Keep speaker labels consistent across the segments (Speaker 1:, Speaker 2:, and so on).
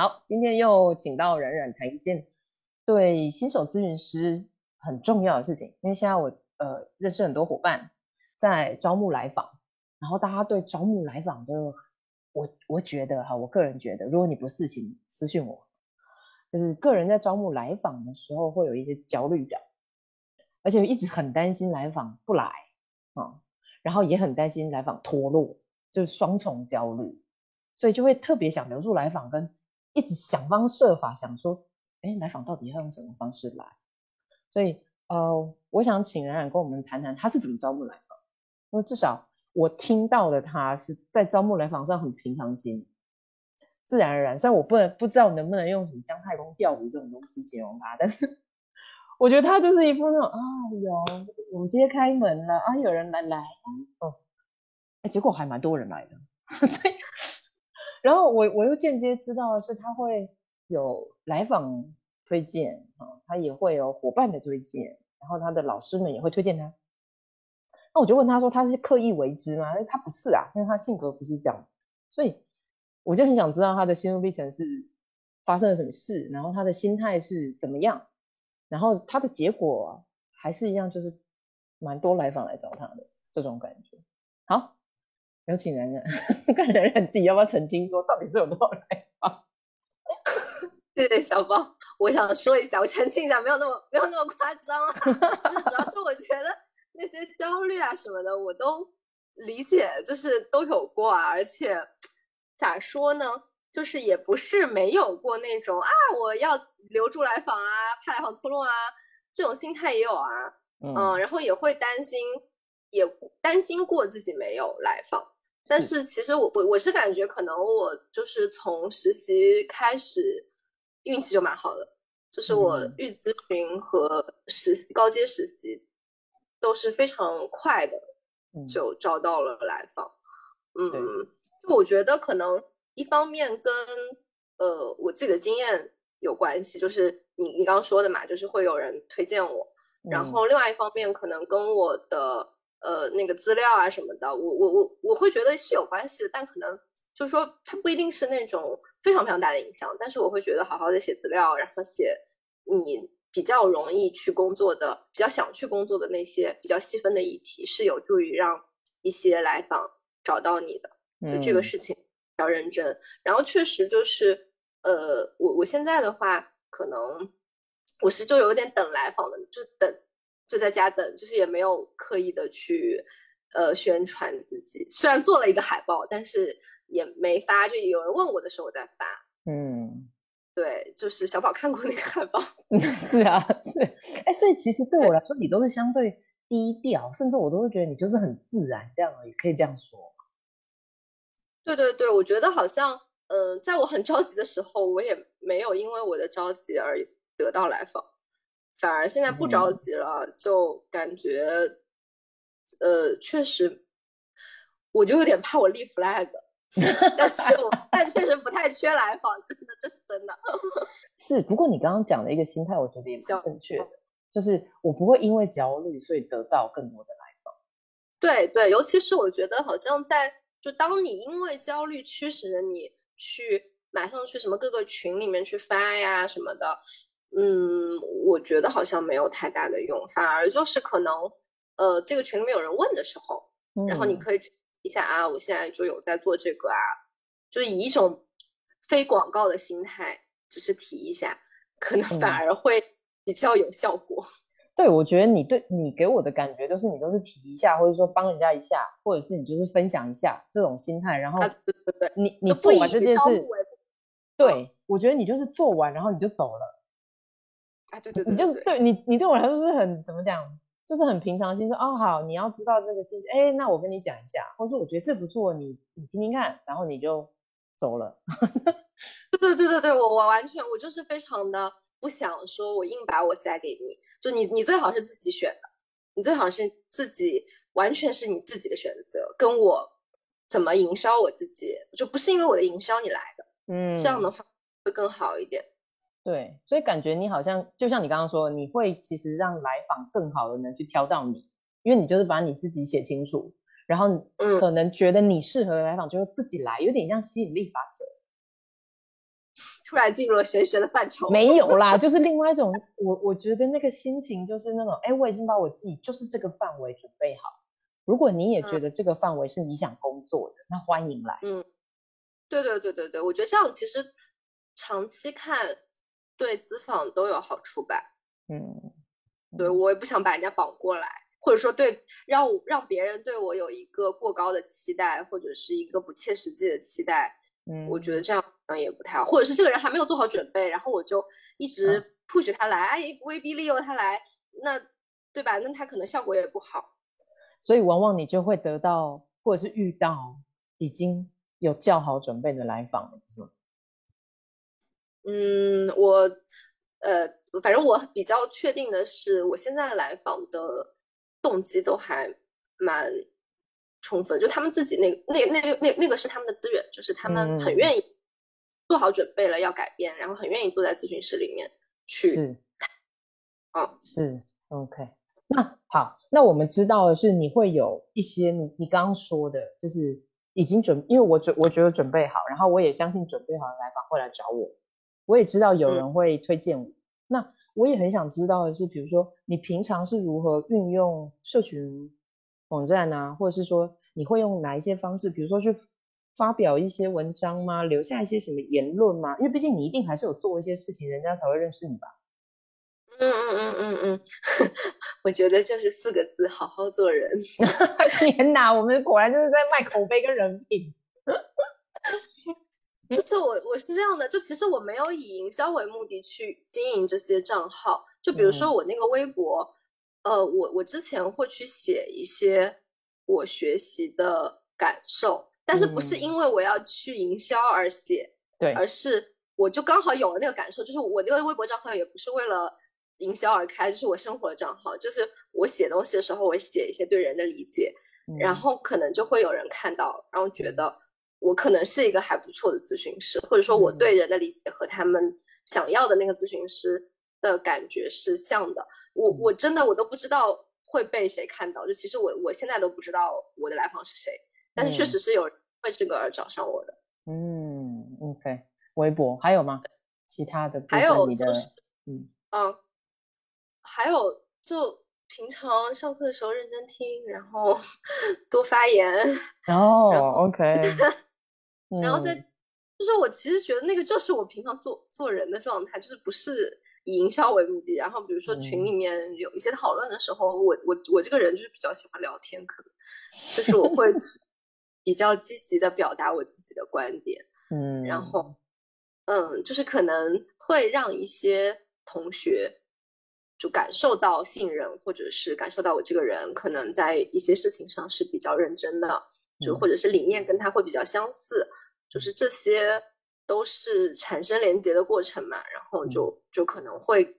Speaker 1: 好，今天又请到冉冉谈一件对新手咨询师很重要的事情，因为现在我呃认识很多伙伴在招募来访，然后大家对招募来访就，我我觉得哈，我个人觉得，如果你不事情私信我，就是个人在招募来访的时候会有一些焦虑感，而且一直很担心来访不来啊，然后也很担心来访脱落，就是双重焦虑，所以就会特别想留住来访跟。一直想方设法想说，哎，来访到底要用什么方式来？所以，呃，我想请冉冉跟我们谈谈他是怎么招募来访。因为至少我听到的他是在招募来访上很平常心、自然而然。虽然我不能不知道能不能用什么姜太公钓鱼这种东西形容他，但是 我觉得他就是一副那种啊，有我们今天开门了啊，有人来来哦，哎，结果还蛮多人来的，所以。然后我我又间接知道的是，他会有来访推荐啊，他也会有伙伴的推荐，然后他的老师们也会推荐他。那我就问他说，他是刻意为之吗？他不是啊，因为他性格不是这样。所以我就很想知道他的心路历程是发生了什么事，然后他的心态是怎么样，然后他的结果还是一样，就是蛮多来访来找他的这种感觉。好。有请冉冉，看冉冉自己要不要澄清，说到底是有多少来访？
Speaker 2: 谢谢，小包，我想说一下，我澄清一下，没有那么没有那么夸张啊。主要是我觉得那些焦虑啊什么的，我都理解，就是都有过啊。而且咋说呢，就是也不是没有过那种啊，我要留住来访啊，怕来访脱落啊，这种心态也有啊。嗯，然后也会担心，也担心过自己没有来访。但是其实我我我是感觉可能我就是从实习开始运气就蛮好的，就是我预咨询和实习高阶实习都是非常快的就招到了来访，嗯，就我觉得可能一方面跟呃我自己的经验有关系，就是你你刚刚说的嘛，就是会有人推荐我，然后另外一方面可能跟我的。呃，那个资料啊什么的，我我我我会觉得是有关系的，但可能就是说它不一定是那种非常非常大的影响，但是我会觉得好好的写资料，然后写你比较容易去工作的、比较想去工作的那些比较细分的议题，是有助于让一些来访找到你的。就这个事情要认真，然后确实就是，呃，我我现在的话，可能我是就有点等来访的，就等。就在家等，就是也没有刻意的去，呃，宣传自己。虽然做了一个海报，但是也没发。就有人问我的时候，我在发。嗯，对，就是小宝看过那个海报。
Speaker 1: 是啊，是。哎，所以其实对我来说，你都是相对低调，甚至我都会觉得你就是很自然这样也，可以这样说。
Speaker 2: 对对对，我觉得好像，嗯，在我很着急的时候，我也没有因为我的着急而得到来访。反而现在不着急了，就感觉，呃，确实，我就有点怕我立 flag，但是我但确实不太缺来访，真的，这是真的。
Speaker 1: 是，不过你刚刚讲的一个心态，我觉得也比较正确的，就是我不会因为焦虑，所以得到更多的来访。
Speaker 2: 对对，尤其是我觉得，好像在就当你因为焦虑驱使着你去马上去什么各个群里面去发呀什么的。嗯，我觉得好像没有太大的用，反而就是可能，呃，这个群里面有人问的时候，然后你可以一下啊，我现在就有在做这个啊，就是以一种非广告的心态，只是提一下，可能反而会比较有效果。
Speaker 1: 对，我觉得你对你给我的感觉就是你都是提一下，或者说帮人家一下，或者是你就是分享一下这种心态，然后
Speaker 2: 对对对，
Speaker 1: 你你做完这件事，对我觉得你就是做完，然后你就走了。
Speaker 2: 啊，对对，
Speaker 1: 你就是对你，你对我来说是很怎么讲，就是很平常心，说哦好，你要知道这个信息，哎，那我跟你讲一下，或者说我觉得这不错，你你听听看，然后你就走了。
Speaker 2: 对对对对对，我我完全我就是非常的不想说，我硬把我塞给你，就你你最好是自己选的，你最好是自己完全是你自己的选择，跟我怎么营销我自己，就不是因为我的营销你来的，嗯，这样的话会更好一点。
Speaker 1: 对，所以感觉你好像就像你刚刚说，你会其实让来访更好的能去挑到你，因为你就是把你自己写清楚，然后可能觉得你适合来访就会自己来，有点像吸引力法则。
Speaker 2: 突然进入了玄学的范畴。
Speaker 1: 没有啦，就是另外一种，我我觉得那个心情就是那种，哎，我已经把我自己就是这个范围准备好。如果你也觉得这个范围是你想工作的，那欢迎来。
Speaker 2: 嗯，对对对对对，我觉得这样其实长期看对资访都有好处吧。
Speaker 1: 嗯，
Speaker 2: 对我也不想把人家绑过来，或者说对让让别人对我有一个过高的期待，或者是一个不切实际的期待。
Speaker 1: 嗯，
Speaker 2: 我觉得这样可能也不太好，或者是这个人还没有做好准备，然后我就一直 push 他来，哎，威逼利诱他来，那对吧？那他可能效果也不好。
Speaker 1: 所以往往你就会得到，或者是遇到已经有较好准备的来访，是吗？
Speaker 2: 嗯，我呃，反正我比较确定的是，我现在来访的动机都还蛮充分，就他们自己那那那那那个是他们的资源，就是他们很愿意做好准备了要改变，然后很愿意坐在咨询室里面去，
Speaker 1: 是，
Speaker 2: 嗯，
Speaker 1: 是，OK。那好，那我们知道的是，你会有一些你你刚刚说的，就是已经准，因为我准我觉得准备好，然后我也相信准备好的来访会来找我，我也知道有人会推荐我。那我也很想知道的是，比如说你平常是如何运用社群网站啊，或者是说你会用哪一些方式，比如说去发表一些文章吗？留下一些什么言论吗？因为毕竟你一定还是有做一些事情，人家才会认识你吧。
Speaker 2: 嗯嗯嗯嗯嗯，我觉得就是四个字：好好做人。
Speaker 1: 天哪，我们果然就是在卖口碑跟人品。
Speaker 2: 就是我我是这样的，就其实我没有以营销为目的去经营这些账号。就比如说我那个微博，呃，我我之前会去写一些我学习的感受，但是不是因为我要去营销而写，
Speaker 1: 对，
Speaker 2: 而是我就刚好有了那个感受，就是我那个微博账号也不是为了。营销而开，就是我生活的账号，就是我写东西的时候，我写一些对人的理解，然后可能就会有人看到，然后觉得我可能是一个还不错的咨询师，或者说我对人的理解和他们想要的那个咨询师的感觉是像的。我我真的我都不知道会被谁看到，就其实我我现在都不知道我的来访是谁，但是确实是有人为这个而找上我的。
Speaker 1: 嗯，OK，微博还有吗？其他的
Speaker 2: 还有
Speaker 1: 就
Speaker 2: 是嗯嗯。还有，就平常上课的时候认真听，然后 多发言。
Speaker 1: 然后，OK。
Speaker 2: 然后再，就是我其实觉得那个就是我平常做做人的状态，就是不是以营销为目的。然后比如说群里面有一些讨论的时候，我我我这个人就是比较喜欢聊天，可能就是我会 比较积极的表达我自己的观点。
Speaker 1: 嗯，
Speaker 2: 然后，嗯，就是可能会让一些同学。就感受到信任，或者是感受到我这个人可能在一些事情上是比较认真的，就或者是理念跟他会比较相似，就是这些都是产生连接的过程嘛，然后就就可能会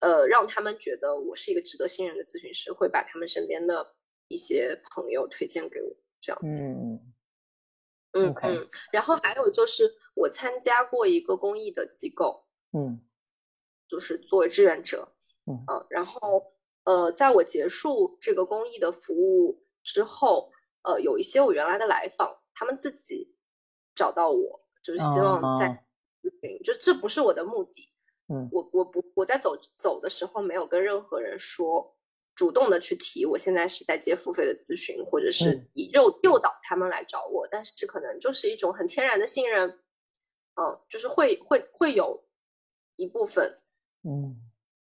Speaker 2: 呃让他们觉得我是一个值得信任的咨询师，会把他们身边的一些朋友推荐给我，这样子。
Speaker 1: 嗯。
Speaker 2: 嗯嗯，然后还有就是我参加过一个公益的机构，
Speaker 1: 嗯，
Speaker 2: 就是作为志愿者。
Speaker 1: 嗯，
Speaker 2: 然后呃，在我结束这个公益的服务之后，呃，有一些我原来的来访，他们自己找到我，就是希望在咨询，就这不是我的目的。
Speaker 1: 嗯，
Speaker 2: 我我不我在走走的时候没有跟任何人说，主动的去提我现在是在接付费的咨询，或者是以诱诱导他们来找我，但是可能就是一种很天然的信任，嗯，就是会会会有一部分，
Speaker 1: 嗯。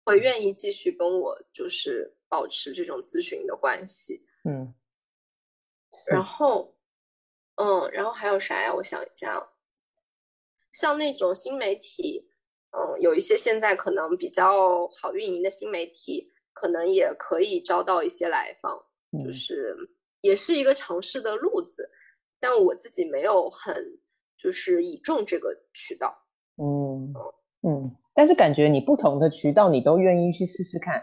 Speaker 2: 会愿意继续跟我就是保持这种咨询的关系，
Speaker 1: 嗯，
Speaker 2: 然后，嗯，然后还有啥呀？我想一下，像那种新媒体，嗯，有一些现在可能比较好运营的新媒体，可能也可以招到一些来访，就是也是一个尝试的路子，但我自己没有很就是倚重这个渠道，
Speaker 1: 嗯嗯。但是感觉你不同的渠道你都愿意去试试看，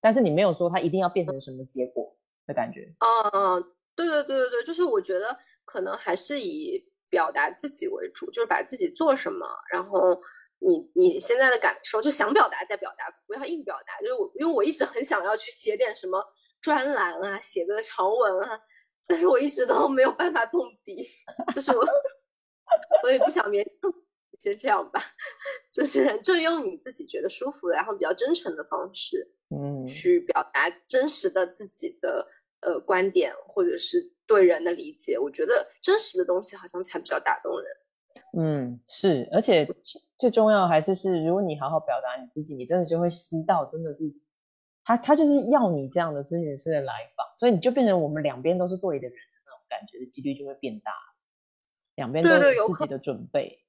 Speaker 1: 但是你没有说它一定要变成什么结果的感觉。
Speaker 2: 啊，对对对对对，就是我觉得可能还是以表达自己为主，就是把自己做什么，然后你你现在的感受就想表达再表达，不要硬表达。就是我因为我一直很想要去写点什么专栏啊，写个长文啊，但是我一直都没有办法动笔，就是我 我也不想勉强。先这样吧，就是就用你自己觉得舒服的，然后比较真诚的方式，
Speaker 1: 嗯，
Speaker 2: 去表达真实的自己的呃观点，或者是对人的理解。我觉得真实的东西好像才比较打动人。
Speaker 1: 嗯，是，而且最重要还是是，如果你好好表达你自己，你真的就会吸到，真的是他他就是要你这样的咨询师的来访，所以你就变成我们两边都是对的人的那种感觉的几率就会变大，两边都有自己的准备。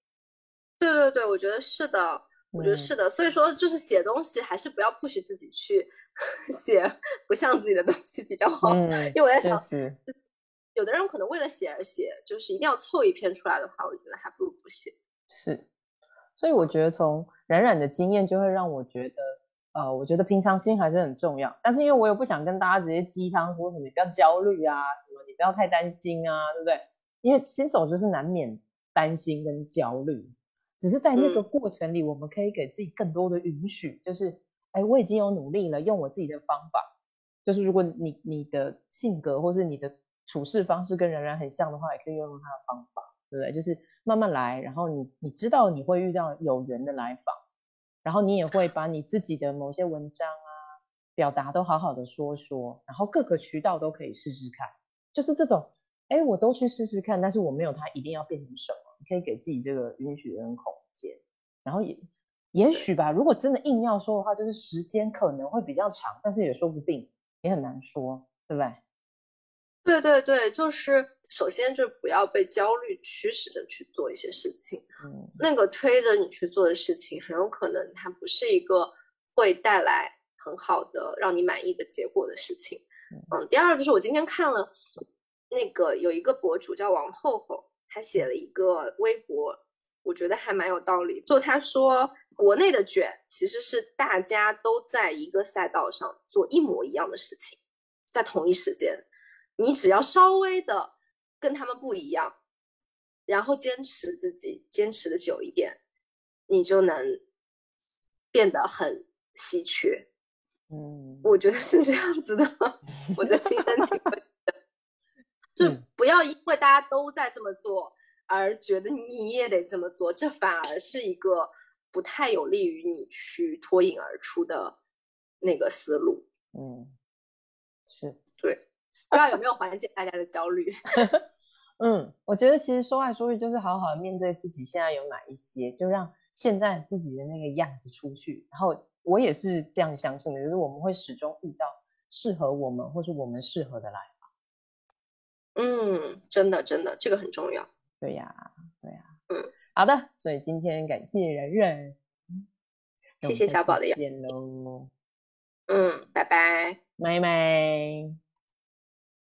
Speaker 2: 对对对，我觉得是的，我觉得是的。所以说，就是写东西还是不要 push 自己去 写不像自己的东西比较好，因为我在想。有的人可能为了写而写，就是一定要凑一篇出来的话，我觉得还不如不写。
Speaker 1: 是，所以我觉得从冉冉的经验就会让我觉得，呃，我觉得平常心还是很重要。但是因为我也不想跟大家直接鸡汤，说什么你不要焦虑啊，什么你不要太担心啊，对不对？因为新手就是难免担心跟焦虑，只是在那个过程里，我们可以给自己更多的允许，就是，哎，我已经有努力了，用我自己的方法，就是如果你你的性格或是你的。处事方式跟冉冉很像的话，也可以用用他的方法，对不对？就是慢慢来，然后你你知道你会遇到有缘的来访，然后你也会把你自己的某些文章啊、表达都好好的说说，然后各个渠道都可以试试看，就是这种，哎，我都去试试看，但是我没有它一定要变成什么，你可以给自己这个允许跟空间，然后也也许吧，如果真的硬要说的话，就是时间可能会比较长，但是也说不定，也很难说，对不对？
Speaker 2: 对对对，就是首先就不要被焦虑驱使着去做一些事情，
Speaker 1: 嗯，
Speaker 2: 那个推着你去做的事情，很有可能它不是一个会带来很好的让你满意的结果的事情，嗯。第二就是我今天看了那个有一个博主叫王后后，他写了一个微博，我觉得还蛮有道理。就他说，国内的卷其实是大家都在一个赛道上做一模一样的事情，在同一时间。你只要稍微的跟他们不一样，然后坚持自己，坚持的久一点，你就能变得很稀缺。
Speaker 1: 嗯，
Speaker 2: 我觉得是这样子的，我的亲身体会。就不要因为大家都在这么做而觉得你也得这么做，这反而是一个不太有利于你去脱颖而出的那个思路。
Speaker 1: 嗯。
Speaker 2: 不知道有没有缓解大家的焦虑？
Speaker 1: 嗯，我觉得其实说来说去就是好好的面对自己现在有哪一些，就让现在自己的那个样子出去。然后我也是这样相信的，就是我们会始终遇到适合我们或是我们适合的来访。
Speaker 2: 嗯，真的真的，这个很重要。
Speaker 1: 对呀，对呀。
Speaker 2: 嗯，
Speaker 1: 好的，所以今天感谢人人，
Speaker 2: 谢谢小宝的邀
Speaker 1: 见喽。
Speaker 2: 嗯，拜拜，
Speaker 1: 拜拜。